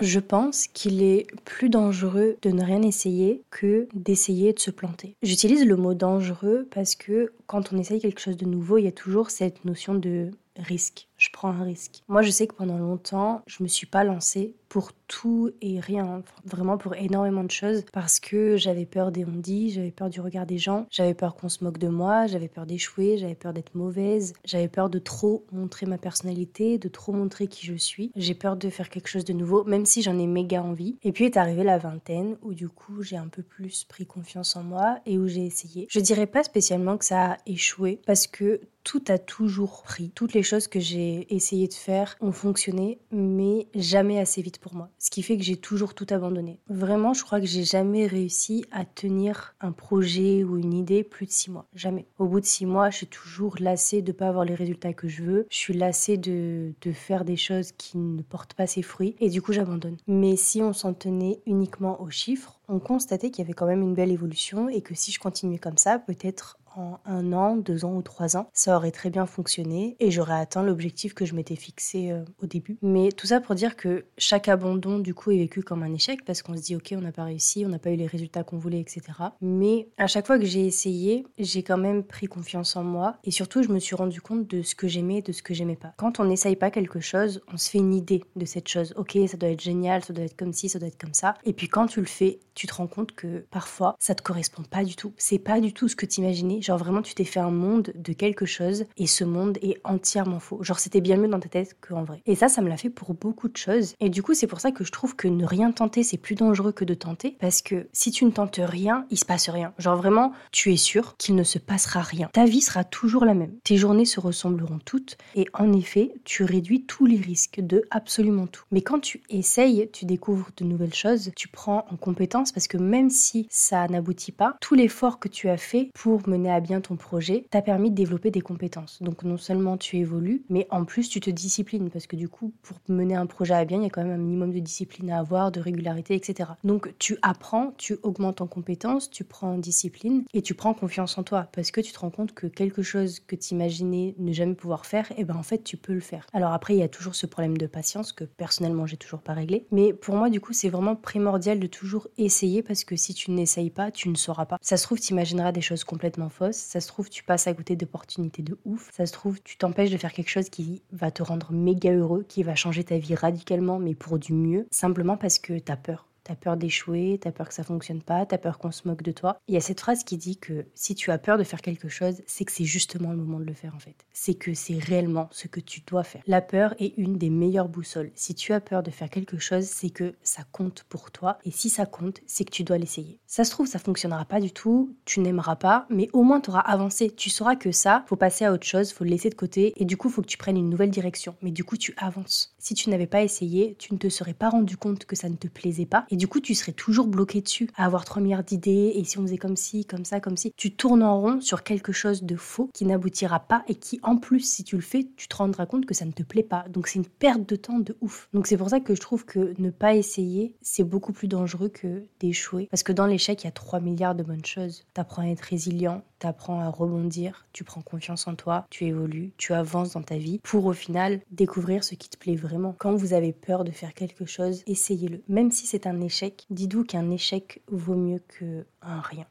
Je pense qu'il est plus dangereux de ne rien essayer que d'essayer de se planter. J'utilise le mot dangereux parce que quand on essaye quelque chose de nouveau, il y a toujours cette notion de risque. Je prends un risque. Moi, je sais que pendant longtemps, je me suis pas lancée pour tout et rien, vraiment pour énormément de choses, parce que j'avais peur des ondits, j'avais peur du regard des gens, j'avais peur qu'on se moque de moi, j'avais peur d'échouer, j'avais peur d'être mauvaise, j'avais peur de trop montrer ma personnalité, de trop montrer qui je suis. J'ai peur de faire quelque chose de nouveau, même si j'en ai méga envie. Et puis est arrivée la vingtaine, où du coup j'ai un peu plus pris confiance en moi et où j'ai essayé. Je dirais pas spécialement que ça a échoué, parce que tout a toujours pris. Toutes les choses que j'ai essayé de faire ont fonctionné, mais jamais assez vite pour moi. Ce qui fait que j'ai toujours tout abandonné. Vraiment, je crois que j'ai jamais réussi à tenir un projet ou une idée plus de six mois. Jamais. Au bout de six mois, je suis toujours lassée de pas avoir les résultats que je veux. Je suis lassée de, de faire des choses qui ne portent pas ses fruits. Et du coup, j'abandonne. Mais si on s'en tenait uniquement aux chiffres, on constatait qu'il y avait quand même une belle évolution et que si je continuais comme ça, peut-être en un an, deux ans ou trois ans, ça aurait très bien fonctionné et j'aurais atteint l'objectif que je m'étais fixé euh, au début. Mais tout ça pour dire que chaque abandon du coup est vécu comme un échec parce qu'on se dit ok on n'a pas réussi, on n'a pas eu les résultats qu'on voulait, etc. Mais à chaque fois que j'ai essayé, j'ai quand même pris confiance en moi et surtout je me suis rendu compte de ce que j'aimais et de ce que j'aimais pas. Quand on n'essaye pas quelque chose, on se fait une idée de cette chose. Ok ça doit être génial, ça doit être comme ci, ça doit être comme ça. Et puis quand tu le fais, tu te rends compte que parfois ça te correspond pas du tout. C'est pas du tout ce que tu imaginais Genre vraiment, tu t'es fait un monde de quelque chose et ce monde est entièrement faux. Genre c'était bien mieux dans ta tête qu'en vrai. Et ça, ça me l'a fait pour beaucoup de choses. Et du coup, c'est pour ça que je trouve que ne rien tenter, c'est plus dangereux que de tenter. Parce que si tu ne tentes rien, il se passe rien. Genre vraiment, tu es sûr qu'il ne se passera rien. Ta vie sera toujours la même. Tes journées se ressembleront toutes. Et en effet, tu réduis tous les risques de absolument tout. Mais quand tu essayes, tu découvres de nouvelles choses, tu prends en compétence parce que même si ça n'aboutit pas, tout l'effort que tu as fait pour mener à bien ton projet t'a permis de développer des compétences. Donc non seulement tu évolues, mais en plus tu te disciplines parce que du coup, pour mener un projet à bien, il y a quand même un minimum de discipline à avoir, de régularité, etc. Donc tu apprends, tu augmentes en compétences, tu prends en discipline et tu prends confiance en toi parce que tu te rends compte que quelque chose que tu imaginais ne jamais pouvoir faire, et eh ben en fait tu peux le faire. Alors après, il y a toujours ce problème de patience que personnellement j'ai toujours pas réglé, mais pour moi du coup c'est vraiment primordial de toujours essayer parce que si tu n'essayes pas, tu ne sauras pas. Ça se trouve, tu imagineras des choses complètement fausses ça se trouve, tu passes à côté d'opportunités de ouf. Ça se trouve, tu t'empêches de faire quelque chose qui va te rendre méga heureux, qui va changer ta vie radicalement, mais pour du mieux, simplement parce que t'as peur. T'as peur d'échouer, t'as peur que ça fonctionne pas, t'as peur qu'on se moque de toi. Il y a cette phrase qui dit que si tu as peur de faire quelque chose, c'est que c'est justement le moment de le faire en fait. C'est que c'est réellement ce que tu dois faire. La peur est une des meilleures boussoles. Si tu as peur de faire quelque chose, c'est que ça compte pour toi. Et si ça compte, c'est que tu dois l'essayer. Ça se trouve, ça fonctionnera pas du tout, tu n'aimeras pas, mais au moins tu auras avancé. Tu sauras que ça, faut passer à autre chose, faut le laisser de côté, et du coup, faut que tu prennes une nouvelle direction. Mais du coup, tu avances. Si tu n'avais pas essayé, tu ne te serais pas rendu compte que ça ne te plaisait pas. Et du coup, tu serais toujours bloqué dessus, à avoir trois milliards d'idées, et si on faisait comme ci, comme ça, comme ci. Tu tournes en rond sur quelque chose de faux qui n'aboutira pas et qui, en plus, si tu le fais, tu te rendras compte que ça ne te plaît pas. Donc c'est une perte de temps de ouf. Donc c'est pour ça que je trouve que ne pas essayer, c'est beaucoup plus dangereux que d'échouer. Parce que dans l'échec, il y a 3 milliards de bonnes choses. T'apprends à être résilient, t'apprends à rebondir, tu prends confiance en toi, tu évolues, tu avances dans ta vie pour au final découvrir ce qui te plaît vraiment. Quand vous avez peur de faire quelque chose, essayez-le. Même si c'est un échec, dites-vous qu'un échec vaut mieux qu'un rien.